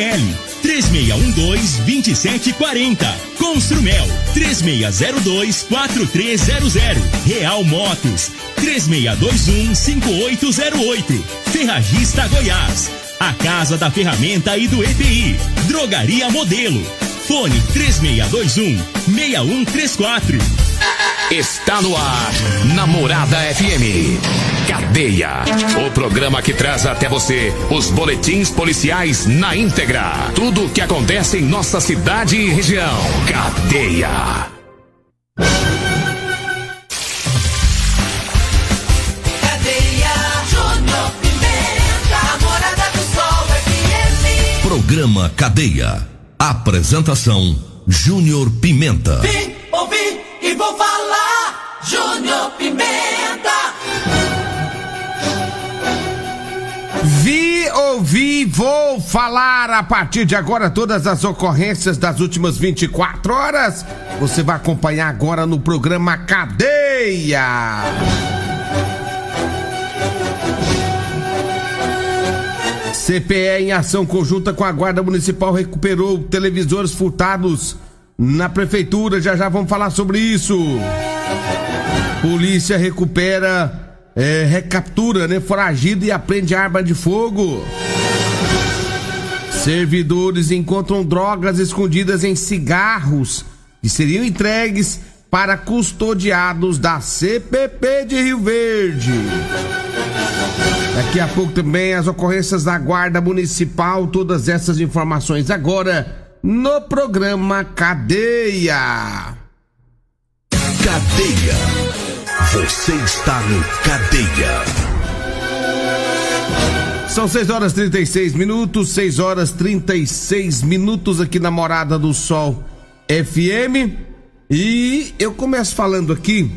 KGL 3612-2740. Construmel 3602-4300. Real Motos 3621-5808. Ferragista Goiás. A Casa da Ferramenta e do EPI. Drogaria Modelo. Fone 3621-6134. Está no ar, Namorada FM. Cadeia. O programa que traz até você os boletins policiais na íntegra. Tudo o que acontece em nossa cidade e região. Cadeia. Cadeia, Júnior Pimenta, Namorada do Sol FM. Programa Cadeia. Apresentação: Júnior Pimenta. Vim, Júnior Pimenta. Vi, ouvi, vou falar a partir de agora todas as ocorrências das últimas 24 horas. Você vai acompanhar agora no programa Cadeia. CPE em ação conjunta com a Guarda Municipal recuperou televisores furtados na prefeitura. Já já vamos falar sobre isso. Polícia recupera, é, recaptura, né? Foragido e aprende arma de fogo. Servidores encontram drogas escondidas em cigarros que seriam entregues para custodiados da CPP de Rio Verde. Daqui a pouco também as ocorrências da Guarda Municipal, todas essas informações agora no programa Cadeia. Cadeia. Você está no Cadeia. São 6 horas 36 minutos, 6 horas 36 minutos aqui na Morada do Sol FM. E eu começo falando aqui.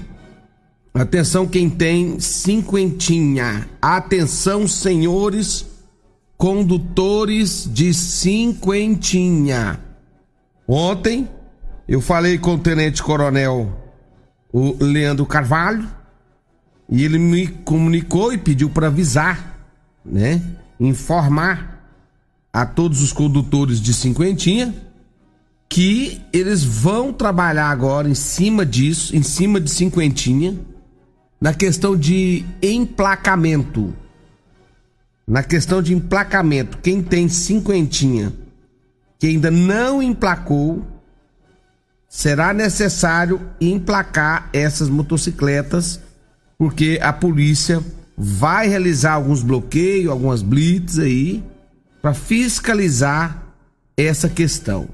Atenção, quem tem cinquentinha. Atenção, senhores condutores de cinquentinha. Ontem eu falei com o tenente coronel o Leandro Carvalho e ele me comunicou e pediu para avisar, né? Informar a todos os condutores de cinquentinha que eles vão trabalhar agora em cima disso, em cima de cinquentinha, na questão de emplacamento. Na questão de emplacamento, quem tem cinquentinha que ainda não emplacou, será necessário emplacar essas motocicletas, porque a polícia vai realizar alguns bloqueios, algumas blitz aí, para fiscalizar essa questão.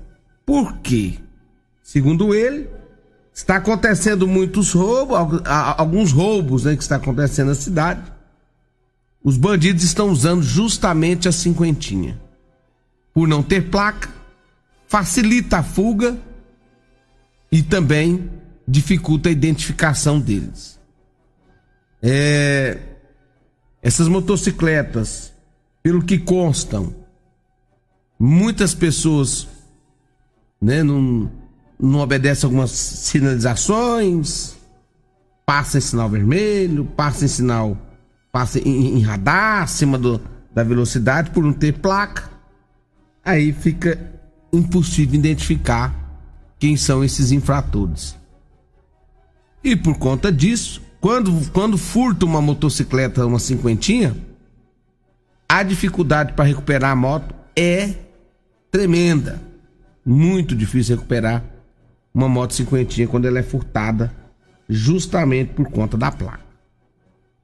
Por quê? Segundo ele, está acontecendo muitos roubos, alguns roubos né, que está acontecendo na cidade. Os bandidos estão usando justamente a cinquentinha. Por não ter placa, facilita a fuga e também dificulta a identificação deles. É, essas motocicletas, pelo que constam, muitas pessoas né, não, não obedecem algumas sinalizações, passa em sinal vermelho, passa em sinal, passa em, em radar acima do, da velocidade por não ter placa. Aí fica impossível identificar quem são esses infratores. E por conta disso, quando, quando furta uma motocicleta, uma cinquentinha, a dificuldade para recuperar a moto é tremenda. Muito difícil recuperar uma moto cinquentinha quando ela é furtada, justamente por conta da placa.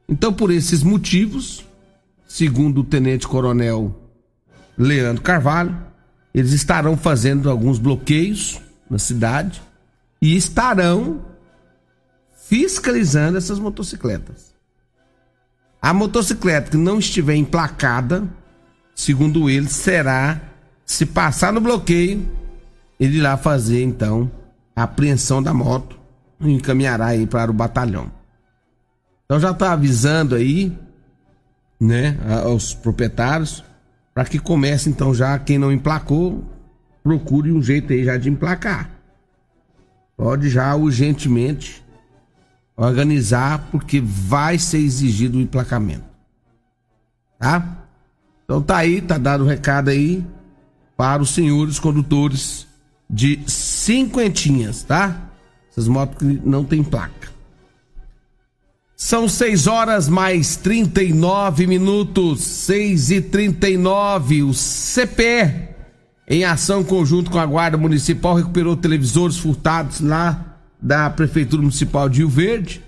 Então, por esses motivos, segundo o Tenente Coronel Leandro Carvalho, eles estarão fazendo alguns bloqueios na cidade e estarão fiscalizando essas motocicletas. A motocicleta que não estiver emplacada, segundo ele, será, se passar no bloqueio, ele irá fazer então a apreensão da moto e encaminhará aí para o batalhão. Então já está avisando aí, né, aos proprietários, para que comece então já quem não emplacou, procure um jeito aí já de emplacar. Pode já urgentemente organizar, porque vai ser exigido o emplacamento. Tá? Então tá aí, tá dado o recado aí. para os senhores condutores de cinquentinhas, tá? Essas motos que não tem placa. São 6 horas mais 39 minutos, 6 e 39 O CPE, em ação conjunto com a Guarda Municipal, recuperou televisores furtados lá da Prefeitura Municipal de Rio Verde.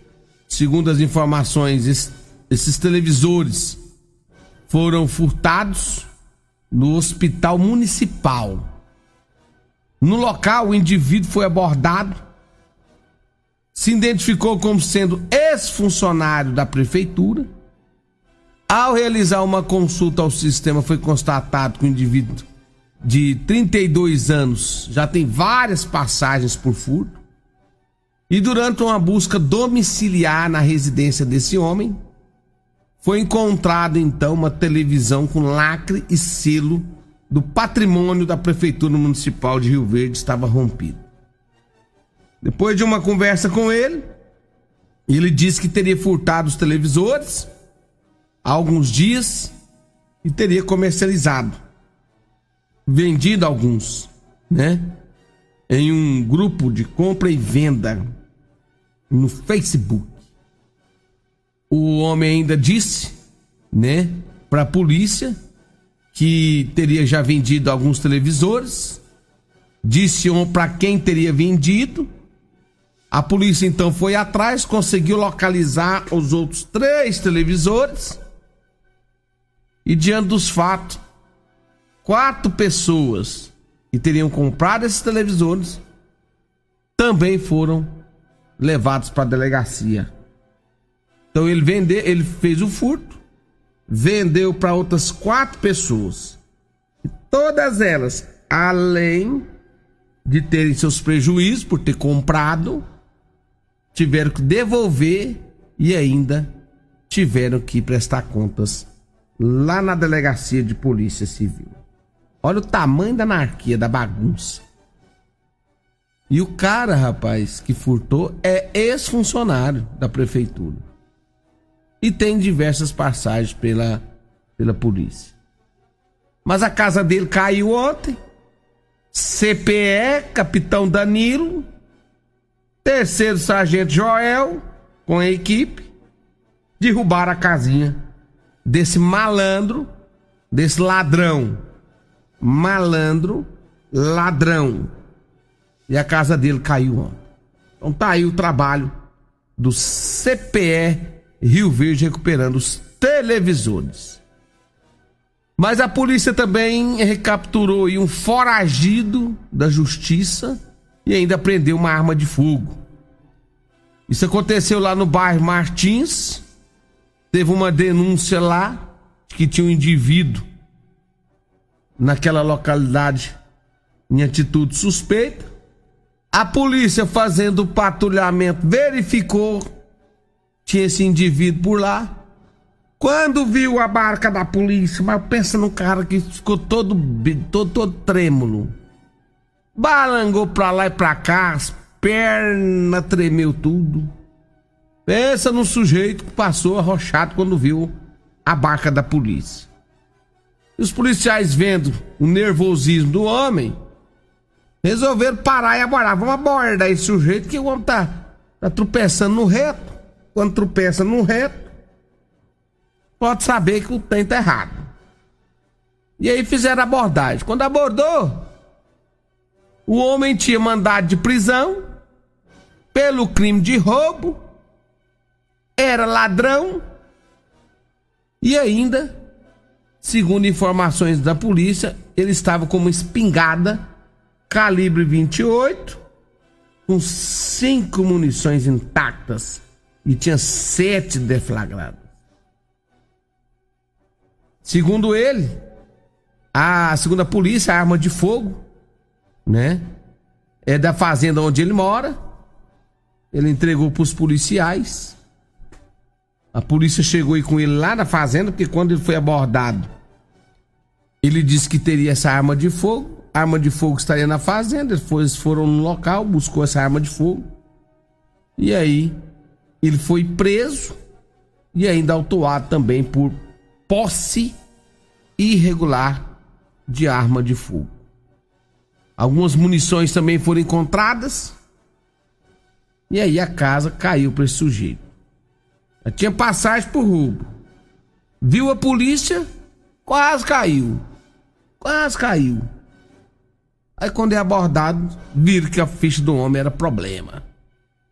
Segundo as informações, esses televisores foram furtados no Hospital Municipal. No local, o indivíduo foi abordado, se identificou como sendo ex-funcionário da prefeitura. Ao realizar uma consulta ao sistema, foi constatado que o indivíduo de 32 anos já tem várias passagens por furto. E durante uma busca domiciliar na residência desse homem, foi encontrada então uma televisão com lacre e selo do patrimônio da Prefeitura Municipal de Rio Verde estava rompido. Depois de uma conversa com ele, ele disse que teria furtado os televisores há alguns dias e teria comercializado, vendido alguns, né? Em um grupo de compra e venda no Facebook o homem ainda disse, né, para a polícia que teria já vendido alguns televisores, disse para quem teria vendido. A polícia então foi atrás, conseguiu localizar os outros três televisores. E diante dos fatos, quatro pessoas que teriam comprado esses televisores também foram levados para a delegacia. Então ele vendeu, ele fez o furto, vendeu para outras quatro pessoas. E todas elas, além de terem seus prejuízos por ter comprado, tiveram que devolver e ainda tiveram que prestar contas lá na delegacia de polícia civil. Olha o tamanho da anarquia, da bagunça. E o cara, rapaz, que furtou é ex-funcionário da prefeitura e tem diversas passagens pela, pela polícia. Mas a casa dele caiu ontem. CPE, capitão Danilo, terceiro sargento Joel, com a equipe, derrubaram a casinha desse malandro, desse ladrão. Malandro, ladrão. E a casa dele caiu ontem. Então tá aí o trabalho do CPE Rio Verde recuperando os televisores. Mas a polícia também recapturou um foragido da justiça e ainda prendeu uma arma de fogo. Isso aconteceu lá no bairro Martins. Teve uma denúncia lá que tinha um indivíduo naquela localidade em atitude suspeita. A polícia fazendo o patrulhamento verificou tinha esse indivíduo por lá. Quando viu a barca da polícia, mas pensa no cara que ficou todo, todo, todo trêmulo. Balangou pra lá e pra cá, as pernas tremeu tudo. Pensa no sujeito que passou arrochado quando viu a barca da polícia. E os policiais vendo o nervosismo do homem, resolveram parar e abordar. Vamos abordar esse sujeito que o homem tá, tá tropeçando no reto quando tropeça num reto, pode saber que o trem tá errado. E aí fizeram a abordagem. Quando abordou, o homem tinha mandado de prisão pelo crime de roubo, era ladrão e ainda, segundo informações da polícia, ele estava com uma espingarda calibre 28 com cinco munições intactas e tinha sete deflagrados. Segundo ele, a segunda polícia, a arma de fogo, né? É da fazenda onde ele mora. Ele entregou para os policiais. A polícia chegou aí com ele lá na fazenda, porque quando ele foi abordado, ele disse que teria essa arma de fogo. A arma de fogo estaria na fazenda. Eles foram no local, buscou essa arma de fogo. E aí ele foi preso e ainda autuado também por posse irregular de arma de fogo. Algumas munições também foram encontradas. E aí a casa caiu para esse sujeito. Já tinha passagem por roubo. Viu a polícia, quase caiu. Quase caiu. Aí quando é abordado, viram que a ficha do homem era problema.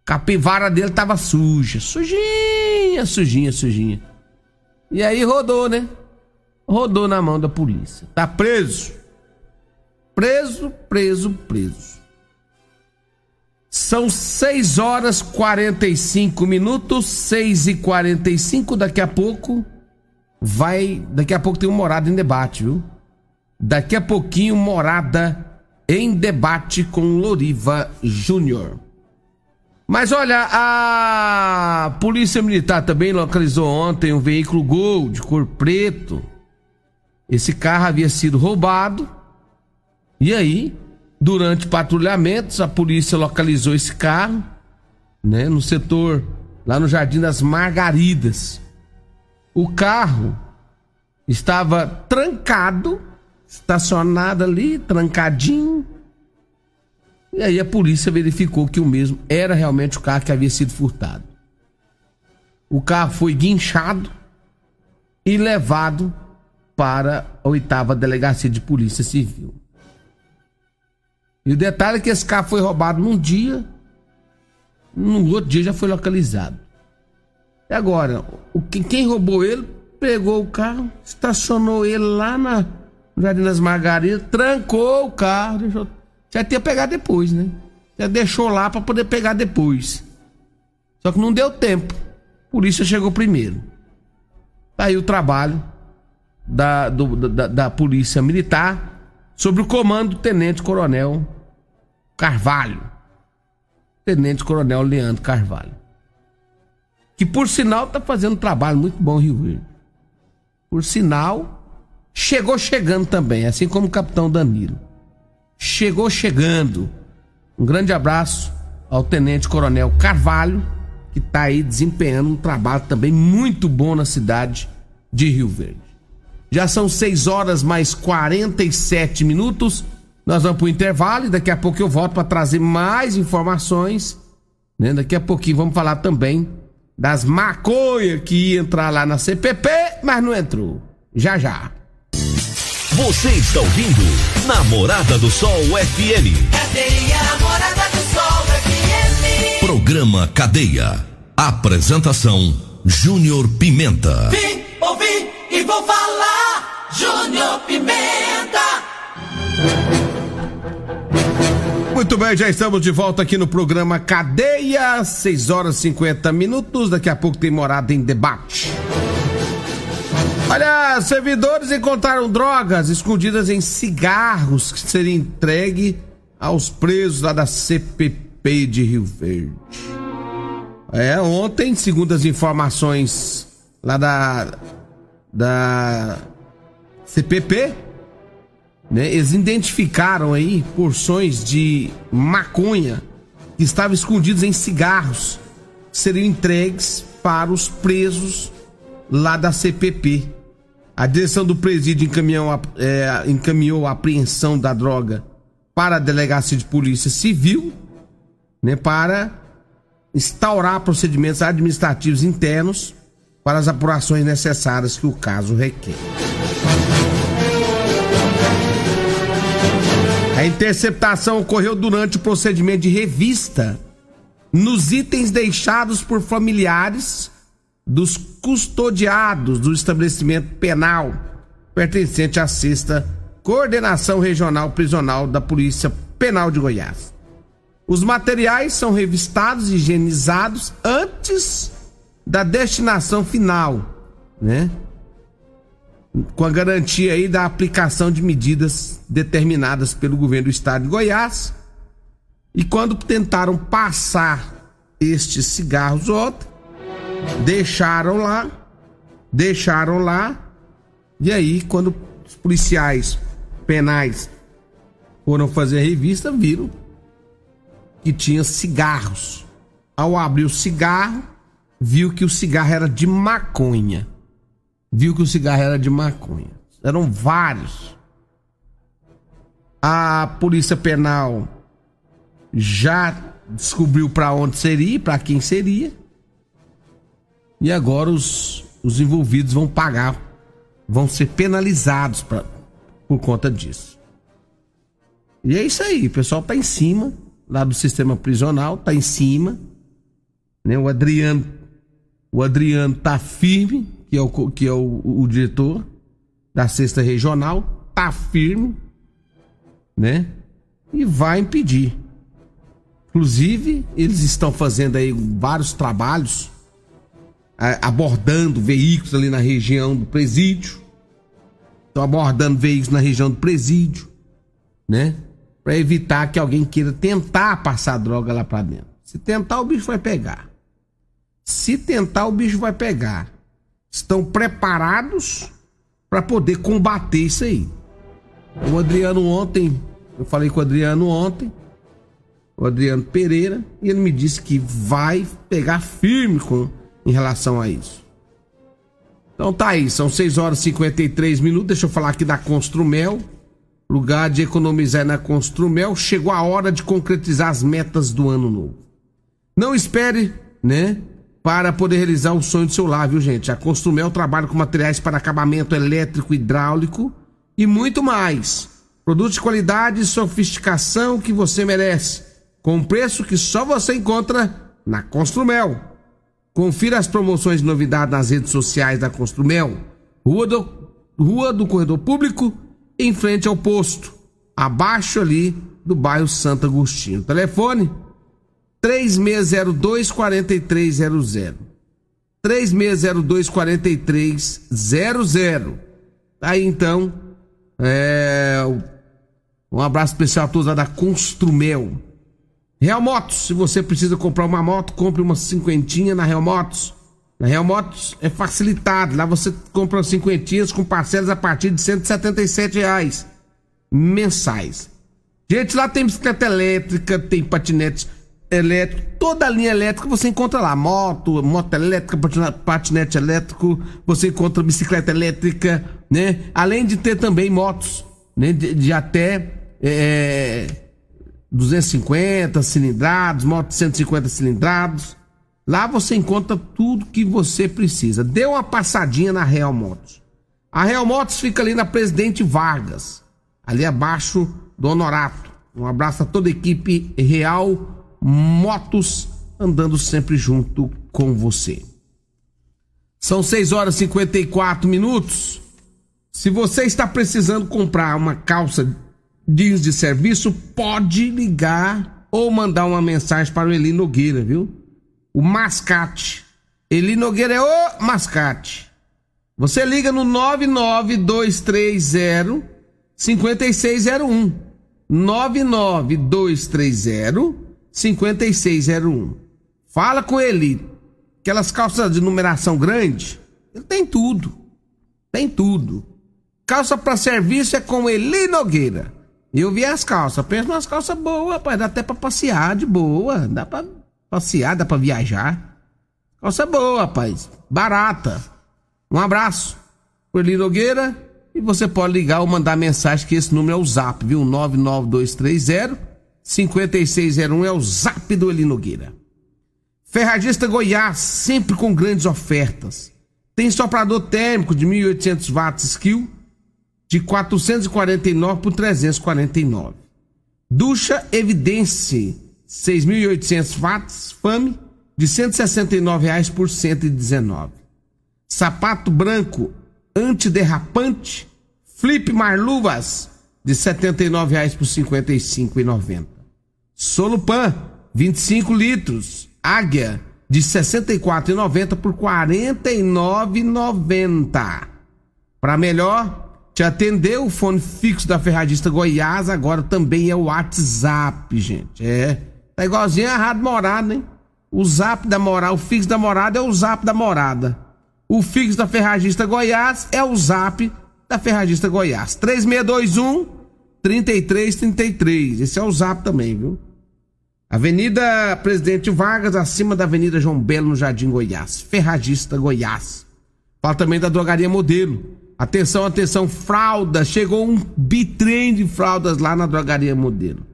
Capivara dele tava suja. Sujinha, sujinha, sujinha. E aí rodou, né? Rodou na mão da polícia. Tá preso. Preso, preso, preso. São 6 horas 45 minutos, 6 e 45 daqui a pouco vai, daqui a pouco tem um morada em debate, viu? Daqui a pouquinho morada em debate com Loriva Júnior. Mas olha, a Polícia Militar também localizou ontem um veículo Gol de cor preto. Esse carro havia sido roubado. E aí, durante patrulhamentos, a polícia localizou esse carro, né, no setor lá no Jardim das Margaridas. O carro estava trancado, estacionado ali, trancadinho e aí a polícia verificou que o mesmo era realmente o carro que havia sido furtado. O carro foi guinchado e levado para a oitava delegacia de polícia civil. E o detalhe é que esse carro foi roubado num dia, no outro dia já foi localizado. E agora, o, quem roubou ele pegou o carro, estacionou ele lá na Jardim das Margaridas, trancou o carro, deixou já tinha pegado depois, né? Já deixou lá para poder pegar depois. Só que não deu tempo. A polícia chegou primeiro. Tá aí o trabalho da, do, da, da Polícia Militar sobre o comando do Tenente Coronel Carvalho. Tenente Coronel Leandro Carvalho. Que por sinal tá fazendo um trabalho muito bom Rio Verde. Por sinal, chegou chegando também, assim como o Capitão Danilo chegou chegando. Um grande abraço ao Tenente Coronel Carvalho, que está aí desempenhando um trabalho também muito bom na cidade de Rio Verde. Já são 6 horas mais 47 minutos. Nós vamos para o intervalo e daqui a pouco eu volto para trazer mais informações. Né? Daqui a pouquinho vamos falar também das maconhas que ia entrar lá na CPP, mas não entrou. Já já. Você está ouvindo Namorada do Sol FM. Cadeia Namorada do Sol FM. Programa Cadeia. Apresentação Júnior Pimenta. Vim, ouvi e vou falar. Júnior Pimenta. Muito bem, já estamos de volta aqui no programa Cadeia, 6 horas e 50 minutos. Daqui a pouco tem morada em debate. Olha, servidores encontraram drogas escondidas em cigarros que seriam entregue aos presos lá da CPP de Rio Verde. É, ontem, segundo as informações lá da da CPP, né, eles identificaram aí porções de maconha que estavam escondidos em cigarros que seriam entregues para os presos lá da CPP. A direção do presídio encaminhou, é, encaminhou a apreensão da droga para a delegacia de polícia civil, né, para instaurar procedimentos administrativos internos para as apurações necessárias que o caso requer. A interceptação ocorreu durante o procedimento de revista nos itens deixados por familiares dos custodiados do estabelecimento penal pertencente à sexta Coordenação Regional Prisional da Polícia Penal de Goiás. Os materiais são revistados e higienizados antes da destinação final, né? Com a garantia aí da aplicação de medidas determinadas pelo governo do estado de Goiás. E quando tentaram passar estes cigarros ontem, deixaram lá, deixaram lá, e aí quando os policiais penais foram fazer a revista, viram que tinha cigarros. Ao abrir o cigarro, viu que o cigarro era de maconha. Viu que o cigarro era de maconha. Eram vários. A Polícia Penal já descobriu para onde seria, para quem seria. E agora os, os envolvidos vão pagar, vão ser penalizados pra, por conta disso. E é isso aí, o pessoal tá em cima, lá do sistema prisional, tá em cima. Né? O Adriano, o Adriano tá firme, que é o, que é o, o diretor da sexta regional, tá firme, né? E vai impedir. Inclusive, eles estão fazendo aí vários trabalhos abordando veículos ali na região do presídio. Estão abordando veículos na região do presídio, né? Para evitar que alguém queira tentar passar droga lá para dentro. Se tentar, o bicho vai pegar. Se tentar, o bicho vai pegar. Estão preparados para poder combater isso aí. O Adriano ontem, eu falei com o Adriano ontem, o Adriano Pereira, e ele me disse que vai pegar firme com em relação a isso. Então tá aí, são 6 horas e 53 minutos. Deixa eu falar aqui da Construmel. Lugar de economizar na Construmel. Chegou a hora de concretizar as metas do ano novo. Não espere, né? Para poder realizar o sonho do seu lar, viu, gente? A Construmel trabalha com materiais para acabamento elétrico, hidráulico e muito mais. Produtos de qualidade e sofisticação que você merece. Com preço que só você encontra na Construmel. Confira as promoções de novidade nas redes sociais da Construmel. Rua do, Rua do Corredor Público, em frente ao posto, abaixo ali do bairro Santo Agostinho. Telefone 3602 4300. 3602 4300. Aí então, é, um abraço especial a todos lá da Construmel. Real Motos, se você precisa comprar uma moto, compre uma cinquentinha na Real Motos. Na Real Motos é facilitado. Lá você compra cinquentinhas com parcelas a partir de 177 reais mensais. Gente, lá tem bicicleta elétrica, tem patinete elétrico, toda a linha elétrica você encontra lá. Moto, moto elétrica, patinete elétrico, você encontra bicicleta elétrica, né? Além de ter também motos, né? De, de até. É 250 cilindrados, moto 150 cilindrados. Lá você encontra tudo que você precisa. Dê uma passadinha na Real Motos. A Real Motos fica ali na Presidente Vargas, ali abaixo do Honorato. Um abraço a toda a equipe Real Motos andando sempre junto com você. São 6 horas e 54 minutos. Se você está precisando comprar uma calça jeans de serviço, pode ligar ou mandar uma mensagem para o Eli Nogueira, viu? O mascate. Eli Nogueira é o mascate. Você liga no 99230 5601. 99230 5601. Fala com ele. Aquelas calças de numeração grande, ele tem tudo. Tem tudo. Calça para serviço é com Eli Nogueira. Eu vi as calças, penso nas calças boas, rapaz, dá até pra passear de boa, dá pra passear, dá pra viajar. Calça boa, rapaz, barata. Um abraço, Eli Nogueira, e você pode ligar ou mandar mensagem que esse número é o Zap, viu? 99230 5601 é o Zap do Eli Nogueira. Ferragista Goiás, sempre com grandes ofertas. Tem soprador térmico de 1800 watts skill de 449 por 349. Ducha Evidência 6.800 watts, FAME, de 169 reais por 119. Sapato branco antiderrapante, Flip Marluvas, de 79 reais por 55,90. Solupan, 25 litros, Águia, de 64,90 por 49,90. Para melhor, te atendeu o fone fixo da Ferradista Goiás, agora também é o WhatsApp, gente. É. Tá igualzinho a Rádio Morada, hein? O zap da morada, o fixo da morada é o zap da morada. O fixo da Ferragista Goiás é o zap da Ferragista Goiás. 3621 3333. Esse é o zap também, viu? Avenida Presidente Vargas, acima da Avenida João Belo, no Jardim Goiás. Ferragista Goiás. Fala também da Drogaria Modelo Atenção, atenção, fralda. Chegou um bitrem de fraldas lá na drogaria modelo.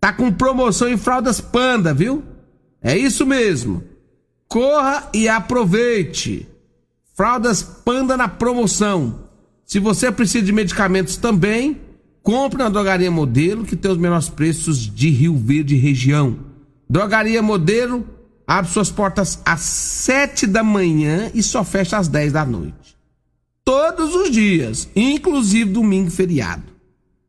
Tá com promoção em fraldas panda, viu? É isso mesmo. Corra e aproveite. Fraldas panda na promoção. Se você precisa de medicamentos também, compre na drogaria modelo que tem os menores preços de Rio Verde região. Drogaria modelo abre suas portas às 7 da manhã e só fecha às 10 da noite. Todos os dias, inclusive domingo e feriado.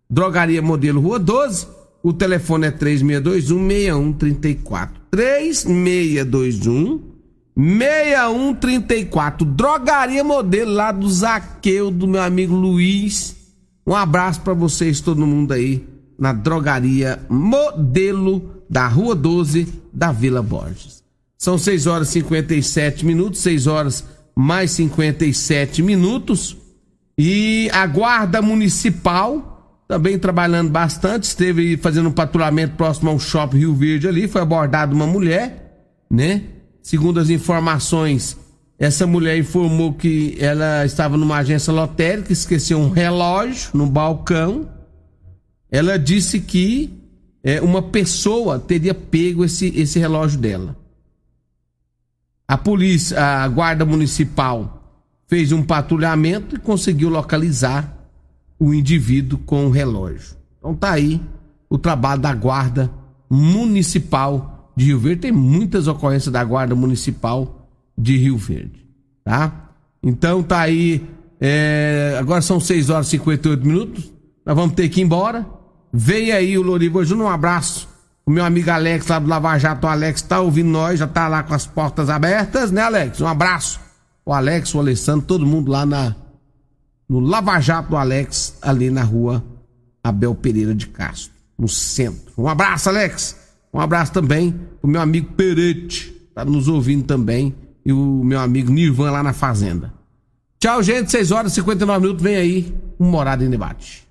Drogaria Modelo Rua 12, o telefone é 3621 6134. 3621 6134. Drogaria Modelo lá do Zaqueu, do meu amigo Luiz. Um abraço para vocês, todo mundo aí, na Drogaria Modelo da Rua 12 da Vila Borges. São 6 horas e 57 minutos, 6 horas mais 57 minutos. E a Guarda Municipal também trabalhando bastante, esteve fazendo um patrulhamento próximo ao Shopping Rio Verde ali, foi abordada uma mulher, né? Segundo as informações, essa mulher informou que ela estava numa agência lotérica, esqueceu um relógio no balcão. Ela disse que é, uma pessoa teria pego esse, esse relógio dela. A polícia, a guarda municipal fez um patrulhamento e conseguiu localizar o indivíduo com o relógio. Então tá aí o trabalho da guarda municipal de Rio Verde. Tem muitas ocorrências da guarda municipal de Rio Verde, tá? Então tá aí. É, agora são 6 horas e 58 minutos. Nós vamos ter que ir embora. Veio aí o Loriva Júnior. Um abraço o meu amigo Alex lá do Lava Jato, o Alex tá ouvindo nós, já tá lá com as portas abertas, né, Alex? Um abraço. O Alex, o Alessandro, todo mundo lá na no Lava Jato do Alex, ali na rua Abel Pereira de Castro, no centro. Um abraço, Alex. Um abraço também o meu amigo Perete, tá nos ouvindo também, e o meu amigo Nirvan lá na fazenda. Tchau, gente. 6 horas e 59 minutos. Vem aí, um Morada em Debate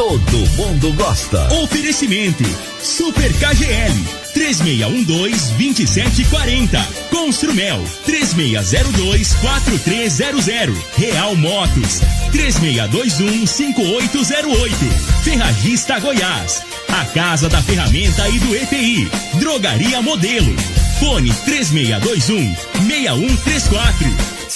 todo mundo gosta. Oferecimento Super KGL 3612-2740. Construmel 3602-4300. Real Motos 3621-5808. Ferragista Goiás. A Casa da Ferramenta e do EPI. Drogaria Modelo. Fone 3621 6134.